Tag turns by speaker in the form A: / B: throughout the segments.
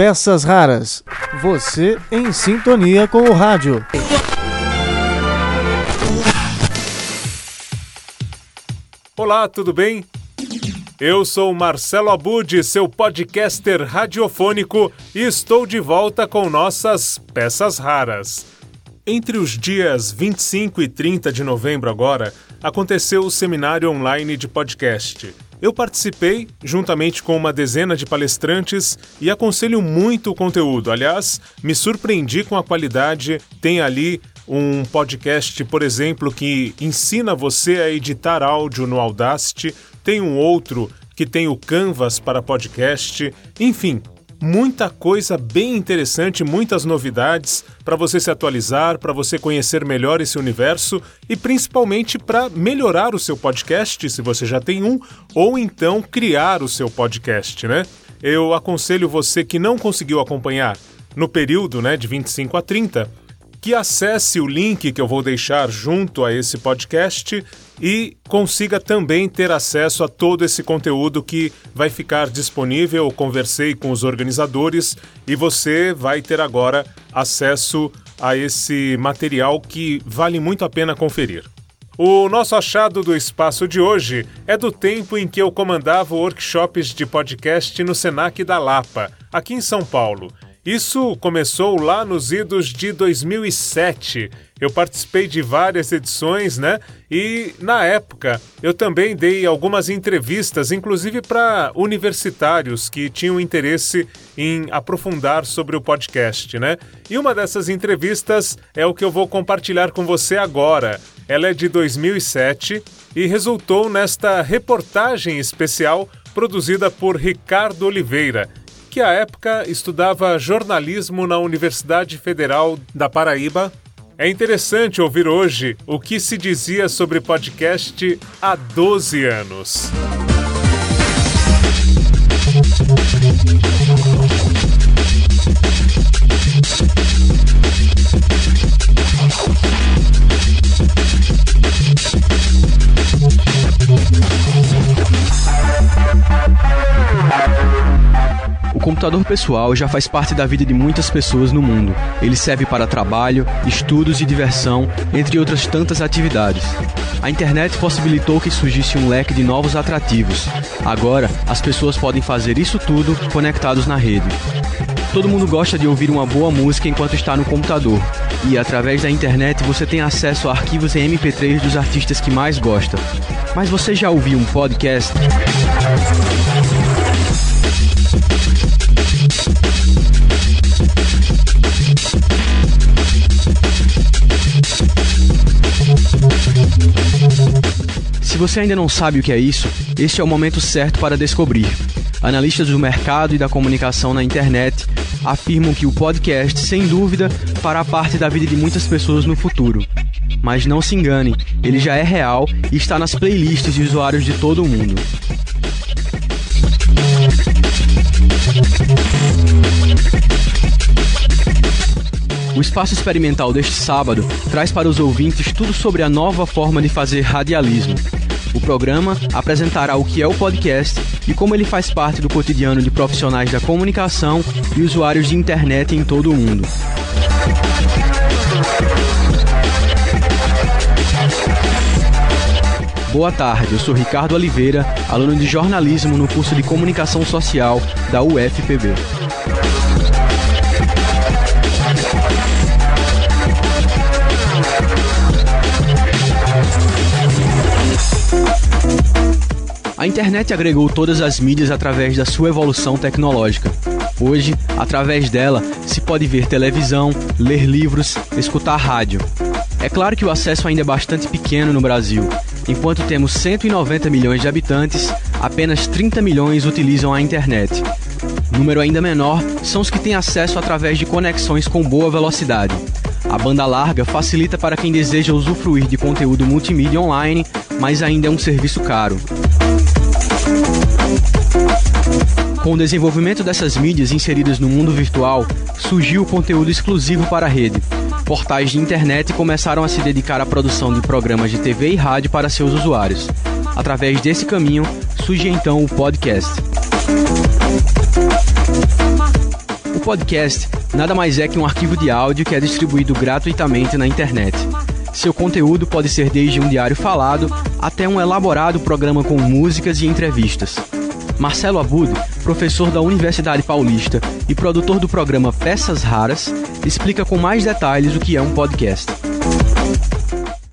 A: Peças Raras. Você em sintonia com o rádio.
B: Olá, tudo bem? Eu sou Marcelo Abud, seu podcaster radiofônico, e estou de volta com nossas peças raras. Entre os dias 25 e 30 de novembro agora, aconteceu o seminário online de podcast. Eu participei, juntamente com uma dezena de palestrantes, e aconselho muito o conteúdo. Aliás, me surpreendi com a qualidade. Tem ali um podcast, por exemplo, que ensina você a editar áudio no Audacity, tem um outro que tem o Canvas para podcast, enfim, muita coisa bem interessante, muitas novidades para você se atualizar, para você conhecer melhor esse universo e principalmente para melhorar o seu podcast, se você já tem um, ou então criar o seu podcast, né? Eu aconselho você que não conseguiu acompanhar no período, né, de 25 a 30, que acesse o link que eu vou deixar junto a esse podcast e consiga também ter acesso a todo esse conteúdo que vai ficar disponível. Eu conversei com os organizadores e você vai ter agora acesso a esse material que vale muito a pena conferir. O nosso achado do espaço de hoje é do tempo em que eu comandava workshops de podcast no Senac da Lapa, aqui em São Paulo. Isso começou lá nos idos de 2007. Eu participei de várias edições, né? E na época eu também dei algumas entrevistas, inclusive para universitários que tinham interesse em aprofundar sobre o podcast, né? E uma dessas entrevistas é o que eu vou compartilhar com você agora. Ela é de 2007 e resultou nesta reportagem especial produzida por Ricardo Oliveira que à época estudava jornalismo na Universidade Federal da Paraíba. É interessante ouvir hoje o que se dizia sobre podcast há 12 anos.
C: Computador pessoal já faz parte da vida de muitas pessoas no mundo. Ele serve para trabalho, estudos e diversão, entre outras tantas atividades. A internet possibilitou que surgisse um leque de novos atrativos. Agora, as pessoas podem fazer isso tudo conectados na rede. Todo mundo gosta de ouvir uma boa música enquanto está no computador. E através da internet você tem acesso a arquivos em MP3 dos artistas que mais gosta. Mas você já ouviu um podcast? Você ainda não sabe o que é isso, este é o momento certo para descobrir. Analistas do mercado e da comunicação na internet afirmam que o podcast, sem dúvida, fará parte da vida de muitas pessoas no futuro. Mas não se engane, ele já é real e está nas playlists de usuários de todo o mundo. O espaço experimental deste sábado traz para os ouvintes tudo sobre a nova forma de fazer radialismo. O programa apresentará o que é o podcast e como ele faz parte do cotidiano de profissionais da comunicação e usuários de internet em todo o mundo. Boa tarde, eu sou Ricardo Oliveira, aluno de jornalismo no curso de comunicação social da UFPB. A internet agregou todas as mídias através da sua evolução tecnológica. Hoje, através dela, se pode ver televisão, ler livros, escutar rádio. É claro que o acesso ainda é bastante pequeno no Brasil. Enquanto temos 190 milhões de habitantes, apenas 30 milhões utilizam a internet. Número ainda menor são os que têm acesso através de conexões com boa velocidade. A banda larga facilita para quem deseja usufruir de conteúdo multimídia online, mas ainda é um serviço caro. Com o desenvolvimento dessas mídias inseridas no mundo virtual, surgiu o conteúdo exclusivo para a rede. Portais de internet começaram a se dedicar à produção de programas de TV e rádio para seus usuários. Através desse caminho, surge então o podcast. podcast nada mais é que um arquivo de áudio que é distribuído gratuitamente na internet. Seu conteúdo pode ser desde um diário falado até um elaborado programa com músicas e entrevistas. Marcelo Abud, professor da Universidade Paulista e produtor do programa Peças Raras, explica com mais detalhes o que é um podcast.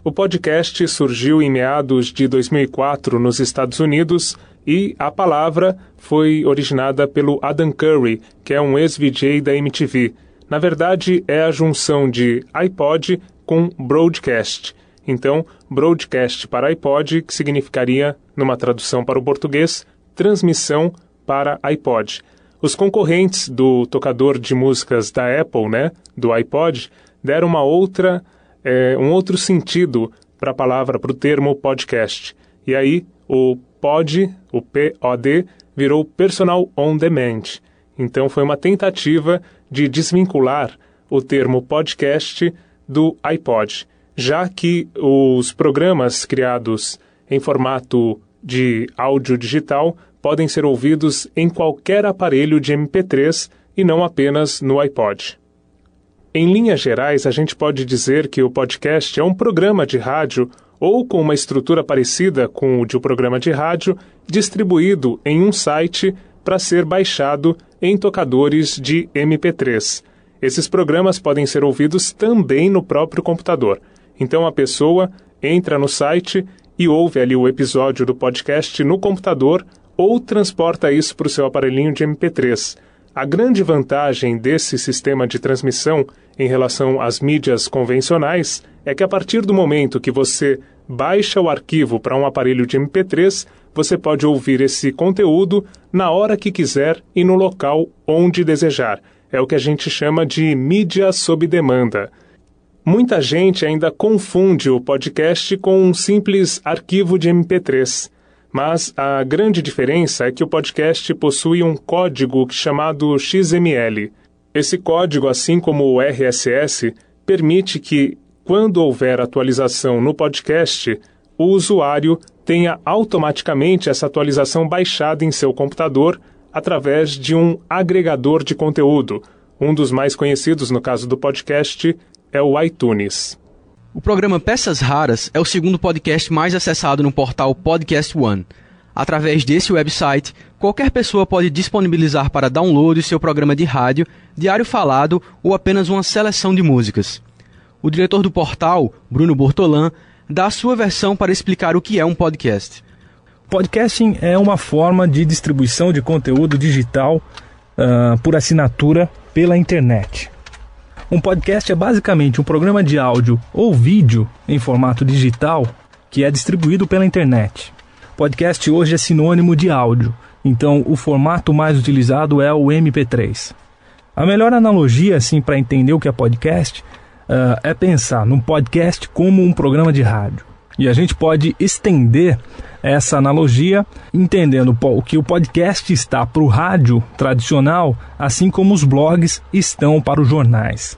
D: O podcast surgiu em meados de 2004 nos Estados Unidos e a palavra foi originada pelo Adam Curry, que é um ex-VJ da MTV. Na verdade, é a junção de iPod com broadcast. Então, broadcast para iPod, que significaria, numa tradução para o português, transmissão para iPod. Os concorrentes do tocador de músicas da Apple, né, do iPod, deram uma outra, é, um outro sentido para a palavra, para o termo podcast. E aí, o pod, o POD, virou Personal On Demand. Então, foi uma tentativa de desvincular o termo podcast do iPod, já que os programas criados em formato de áudio digital podem ser ouvidos em qualquer aparelho de MP3 e não apenas no iPod. Em linhas gerais, a gente pode dizer que o podcast é um programa de rádio ou com uma estrutura parecida com o de um programa de rádio, distribuído em um site para ser baixado em tocadores de MP3. Esses programas podem ser ouvidos também no próprio computador. Então a pessoa entra no site e ouve ali o episódio do podcast no computador ou transporta isso para o seu aparelhinho de MP3. A grande vantagem desse sistema de transmissão em relação às mídias convencionais é que a partir do momento que você baixa o arquivo para um aparelho de MP3, você pode ouvir esse conteúdo na hora que quiser e no local onde desejar. É o que a gente chama de mídia sob demanda. Muita gente ainda confunde o podcast com um simples arquivo de MP3. Mas a grande diferença é que o podcast possui um código chamado XML. Esse código, assim como o RSS, permite que, quando houver atualização no podcast, o usuário tenha automaticamente essa atualização baixada em seu computador através de um agregador de conteúdo. Um dos mais conhecidos no caso do podcast é o iTunes.
C: O programa Peças Raras é o segundo podcast mais acessado no portal Podcast One. Através desse website, qualquer pessoa pode disponibilizar para download seu programa de rádio, diário falado ou apenas uma seleção de músicas. O diretor do portal, Bruno Bortolan, dá a sua versão para explicar o que é um podcast.
E: Podcasting é uma forma de distribuição de conteúdo digital uh, por assinatura pela internet. Um podcast é basicamente um programa de áudio ou vídeo em formato digital que é distribuído pela internet. Podcast hoje é sinônimo de áudio, então o formato mais utilizado é o MP3. A melhor analogia assim para entender o que é podcast uh, é pensar num podcast como um programa de rádio. E a gente pode estender essa analogia entendendo o que o podcast está para o rádio tradicional, assim como os blogs estão para os jornais.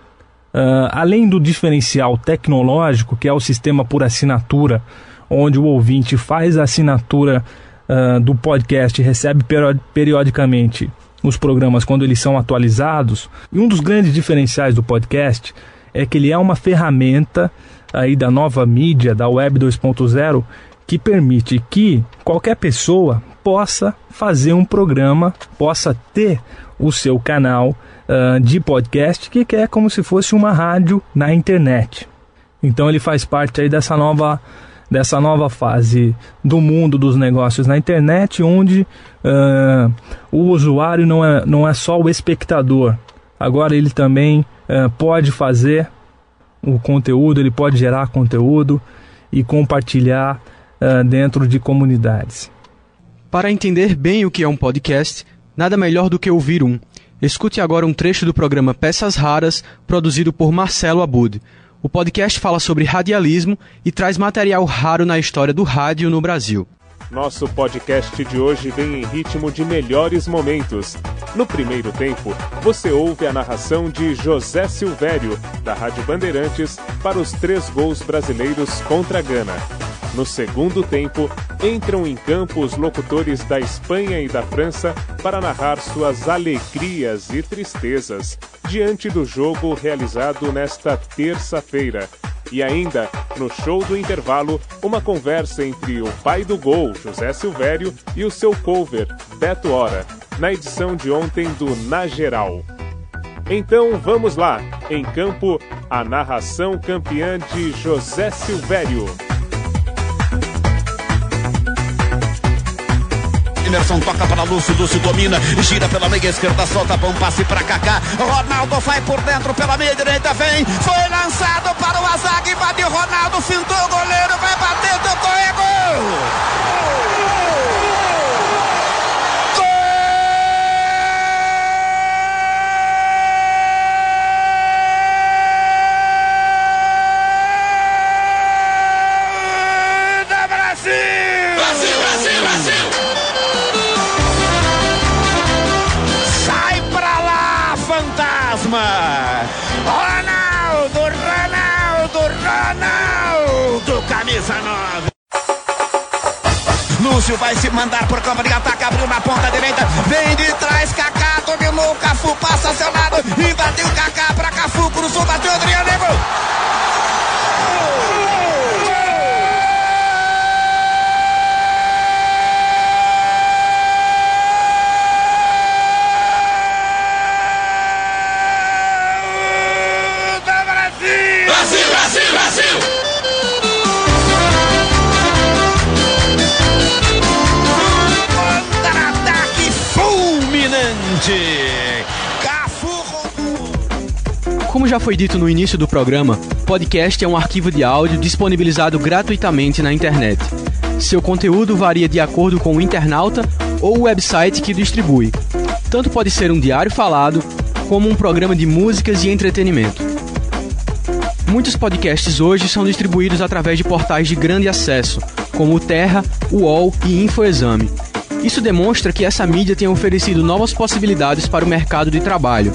E: Uh, além do diferencial tecnológico, que é o sistema por assinatura, onde o ouvinte faz a assinatura uh, do podcast e recebe periodicamente os programas quando eles são atualizados, e um dos grandes diferenciais do podcast é que ele é uma ferramenta aí da nova mídia, da Web 2.0, que permite que qualquer pessoa possa fazer um programa, possa ter o seu canal uh, de podcast, que é como se fosse uma rádio na internet. Então ele faz parte aí dessa nova dessa nova fase do mundo dos negócios na internet, onde uh, o usuário não é, não é só o espectador, agora ele também uh, pode fazer o conteúdo, ele pode gerar conteúdo e compartilhar uh, dentro de comunidades.
C: Para entender bem o que é um podcast, nada melhor do que ouvir um. Escute agora um trecho do programa Peças Raras, produzido por Marcelo Abud. O podcast fala sobre radialismo e traz material raro na história do rádio no Brasil.
D: Nosso podcast de hoje vem em ritmo de melhores momentos. No primeiro tempo, você ouve a narração de José Silvério, da Rádio Bandeirantes, para os três gols brasileiros contra a Gana. No segundo tempo, entram em campo os locutores da Espanha e da França para narrar suas alegrias e tristezas diante do jogo realizado nesta terça-feira. E ainda, no show do intervalo, uma conversa entre o pai do gol, José Silvério, e o seu cover, Beto Hora, na edição de ontem do Na Geral. Então vamos lá, em campo, a narração campeã de José Silvério.
F: Emerson toca para Lúcio, Lúcio domina, gira pela meia esquerda, solta bom passe para Kaká. Ronaldo vai por dentro pela meia direita, vem, foi lançado para o Azag, bateu Ronaldo, fintou o goleiro, vai bater, tocou, é gol! 19. Lúcio vai se mandar por campo de ataque, abriu na ponta direita, vem de trás, Kaká dominou, Cafu passa seu lado, invadiu Kaká pra Cafu, cruzou, bateu Adriano, gol!
C: Já foi dito no início do programa, podcast é um arquivo de áudio disponibilizado gratuitamente na internet. Seu conteúdo varia de acordo com o internauta ou o website que distribui. Tanto pode ser um diário falado, como um programa de músicas e entretenimento. Muitos podcasts hoje são distribuídos através de portais de grande acesso, como o Terra, o UOL e Infoexame. Isso demonstra que essa mídia tem oferecido novas possibilidades para o mercado de trabalho.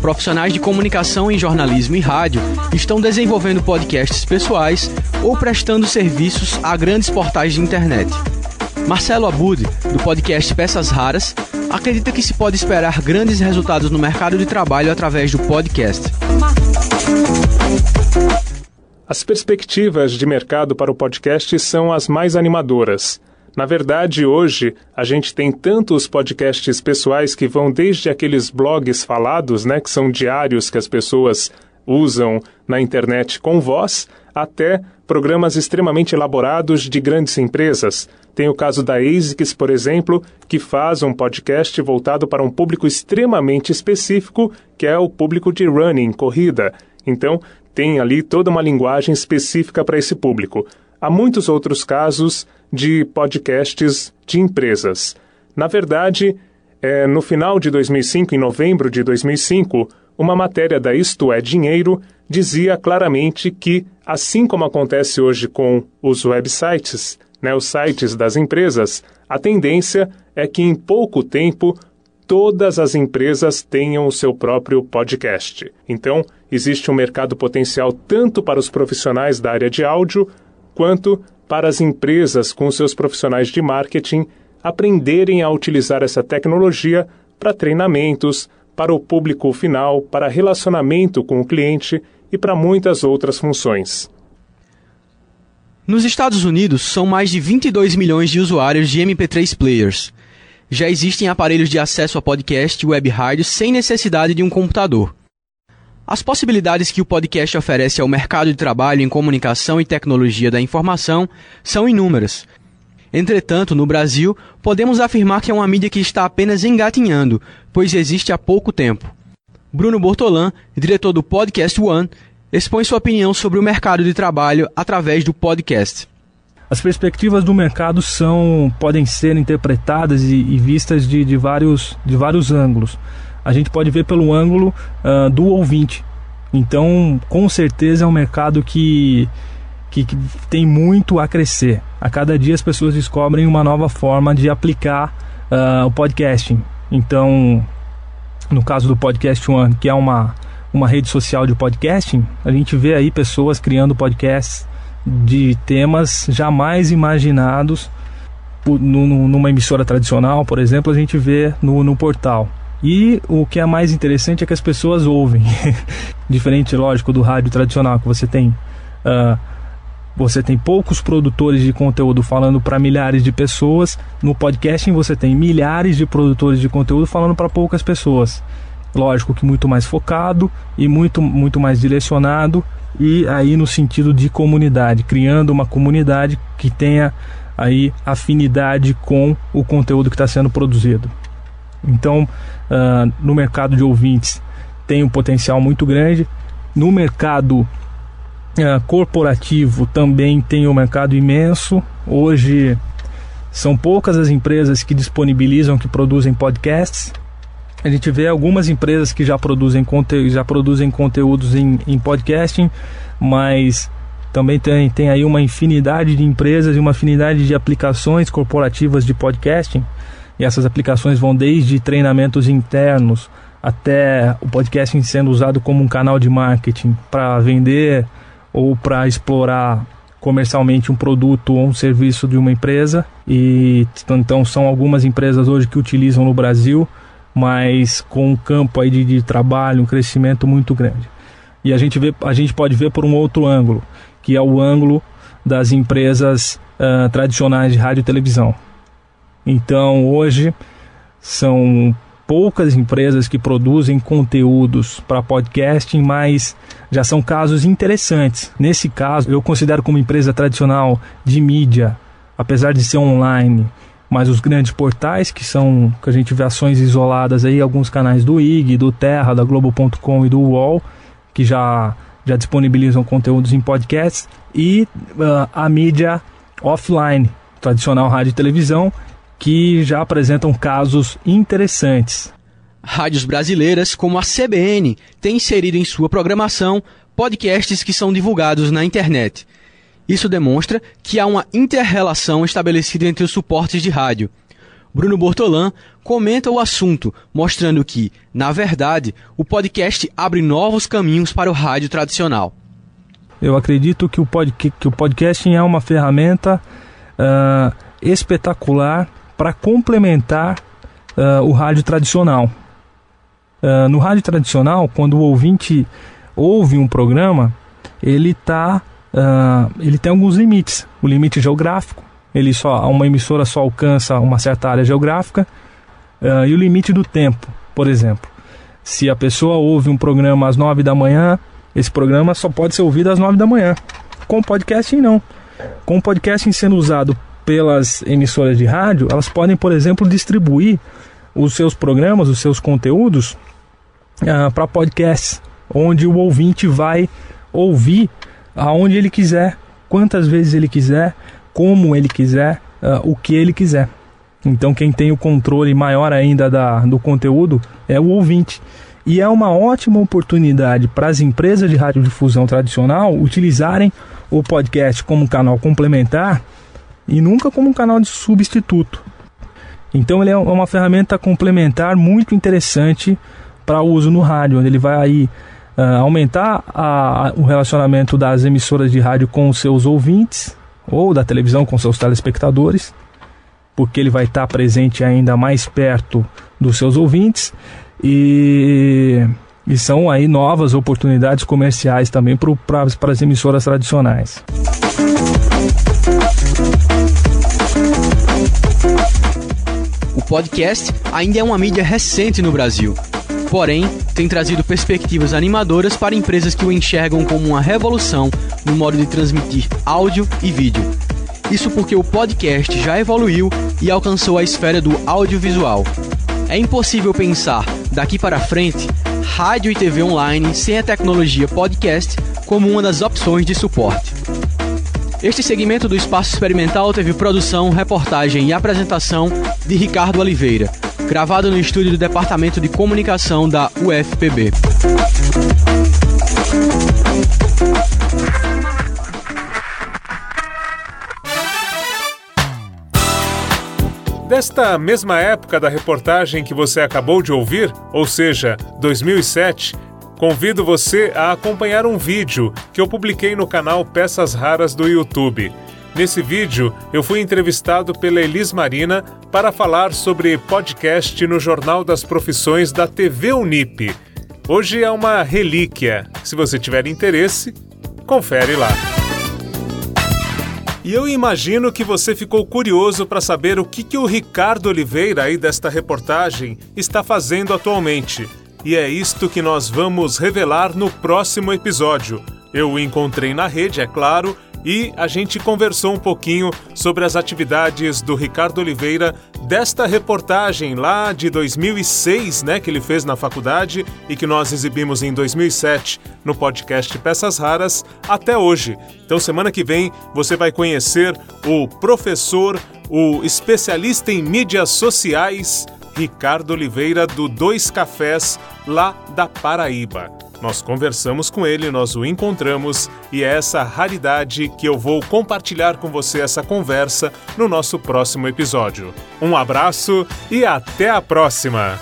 C: Profissionais de comunicação em jornalismo e rádio estão desenvolvendo podcasts pessoais ou prestando serviços a grandes portais de internet. Marcelo Abud, do podcast Peças Raras, acredita que se pode esperar grandes resultados no mercado de trabalho através do podcast.
D: As perspectivas de mercado para o podcast são as mais animadoras. Na verdade, hoje a gente tem tantos podcasts pessoais que vão desde aqueles blogs falados, né, que são diários que as pessoas usam na internet com voz, até programas extremamente elaborados de grandes empresas. Tem o caso da ASICS, por exemplo, que faz um podcast voltado para um público extremamente específico, que é o público de running, corrida. Então, tem ali toda uma linguagem específica para esse público. Há muitos outros casos de podcasts de empresas. Na verdade, é, no final de 2005, em novembro de 2005, uma matéria da Isto é Dinheiro dizia claramente que, assim como acontece hoje com os websites, né, os sites das empresas, a tendência é que em pouco tempo todas as empresas tenham o seu próprio podcast. Então, existe um mercado potencial tanto para os profissionais da área de áudio quanto para as empresas com seus profissionais de marketing aprenderem a utilizar essa tecnologia para treinamentos, para o público final, para relacionamento com o cliente e para muitas outras funções.
C: Nos Estados Unidos, são mais de 22 milhões de usuários de MP3 players. Já existem aparelhos de acesso a podcast e web rádio sem necessidade de um computador. As possibilidades que o podcast oferece ao mercado de trabalho em comunicação e tecnologia da informação são inúmeras. Entretanto, no Brasil, podemos afirmar que é uma mídia que está apenas engatinhando, pois existe há pouco tempo. Bruno Bortolan, diretor do Podcast One, expõe sua opinião sobre o mercado de trabalho através do podcast.
E: As perspectivas do mercado são podem ser interpretadas e, e vistas de, de, vários, de vários ângulos a gente pode ver pelo ângulo uh, do ouvinte. Então, com certeza é um mercado que, que, que, tem muito a crescer. A cada dia as pessoas descobrem uma nova forma de aplicar uh, o podcasting. Então, no caso do Podcast One, que é uma, uma rede social de podcasting, a gente vê aí pessoas criando podcasts de temas jamais imaginados numa emissora tradicional, por exemplo, a gente vê no, no portal. E o que é mais interessante é que as pessoas ouvem. Diferente, lógico, do rádio tradicional, que você tem. Uh, você tem poucos produtores de conteúdo falando para milhares de pessoas. No podcasting você tem milhares de produtores de conteúdo falando para poucas pessoas. Lógico que muito mais focado e muito, muito mais direcionado e aí no sentido de comunidade, criando uma comunidade que tenha aí afinidade com o conteúdo que está sendo produzido. Então, uh, no mercado de ouvintes tem um potencial muito grande. No mercado uh, corporativo também tem um mercado imenso. Hoje são poucas as empresas que disponibilizam, que produzem podcasts. A gente vê algumas empresas que já produzem, conte já produzem conteúdos em, em podcasting, mas também tem, tem aí uma infinidade de empresas e uma infinidade de aplicações corporativas de podcasting. E essas aplicações vão desde treinamentos internos até o podcasting sendo usado como um canal de marketing para vender ou para explorar comercialmente um produto ou um serviço de uma empresa. E então são algumas empresas hoje que utilizam no Brasil mas com um campo aí de, de trabalho, um crescimento muito grande. E a gente, vê, a gente pode ver por um outro ângulo, que é o ângulo das empresas uh, tradicionais de rádio e televisão. Então hoje são poucas empresas que produzem conteúdos para podcasting, mas já são casos interessantes. Nesse caso, eu considero como empresa tradicional de mídia, apesar de ser online, mas os grandes portais que são que a gente vê ações isoladas aí, alguns canais do IG, do Terra, da Globo.com e do UOL, que já já disponibilizam conteúdos em podcasts e uh, a mídia offline, tradicional rádio e televisão, que já apresentam casos interessantes.
C: Rádios brasileiras como a CBN têm inserido em sua programação podcasts que são divulgados na internet. Isso demonstra que há uma inter-relação estabelecida entre os suportes de rádio. Bruno Bortolan comenta o assunto, mostrando que, na verdade, o podcast abre novos caminhos para o rádio tradicional.
E: Eu acredito que o, pod, que o podcasting é uma ferramenta uh, espetacular para complementar uh, o rádio tradicional. Uh, no rádio tradicional, quando o ouvinte ouve um programa, ele está uh, ele tem alguns limites. O limite geográfico, ele só uma emissora só alcança uma certa área geográfica uh, e o limite do tempo, por exemplo. Se a pessoa ouve um programa às 9 da manhã, esse programa só pode ser ouvido às 9 da manhã. Com podcasting não. Com podcasting sendo usado pelas emissoras de rádio, elas podem, por exemplo, distribuir os seus programas, os seus conteúdos uh, para podcasts, onde o ouvinte vai ouvir aonde ele quiser, quantas vezes ele quiser, como ele quiser, uh, o que ele quiser. Então quem tem o controle maior ainda da, do conteúdo é o ouvinte. E é uma ótima oportunidade para as empresas de radiodifusão tradicional utilizarem o podcast como canal complementar e nunca como um canal de substituto. Então ele é uma ferramenta complementar muito interessante para uso no rádio, onde ele vai aí uh, aumentar a, o relacionamento das emissoras de rádio com os seus ouvintes ou da televisão com seus telespectadores, porque ele vai estar presente ainda mais perto dos seus ouvintes e, e são aí novas oportunidades comerciais também para as emissoras tradicionais.
C: Podcast ainda é uma mídia recente no Brasil Porém, tem trazido perspectivas animadoras para empresas que o enxergam como uma revolução no modo de transmitir áudio e vídeo. Isso porque o podcast já evoluiu e alcançou a esfera do audiovisual. É impossível pensar, daqui para frente, rádio e TV online sem a tecnologia podcast como uma das opções de suporte. Este segmento do Espaço Experimental teve produção, reportagem e apresentação de Ricardo Oliveira gravado no estúdio do Departamento de Comunicação da UFPB.
B: Desta mesma época da reportagem que você acabou de ouvir, ou seja, 2007, Convido você a acompanhar um vídeo que eu publiquei no canal Peças Raras do YouTube. Nesse vídeo, eu fui entrevistado pela Elis Marina para falar sobre podcast no Jornal das Profissões da TV Unip. Hoje é uma relíquia. Se você tiver interesse, confere lá. E eu imagino que você ficou curioso para saber o que, que o Ricardo Oliveira aí desta reportagem está fazendo atualmente. E é isto que nós vamos revelar no próximo episódio. Eu o encontrei na rede, é claro, e a gente conversou um pouquinho sobre as atividades do Ricardo Oliveira desta reportagem lá de 2006, né, que ele fez na faculdade e que nós exibimos em 2007 no podcast Peças Raras até hoje. Então semana que vem você vai conhecer o professor, o especialista em mídias sociais Ricardo Oliveira do Dois Cafés lá da Paraíba. Nós conversamos com ele, nós o encontramos e é essa raridade que eu vou compartilhar com você essa conversa no nosso próximo episódio. Um abraço e até a próxima!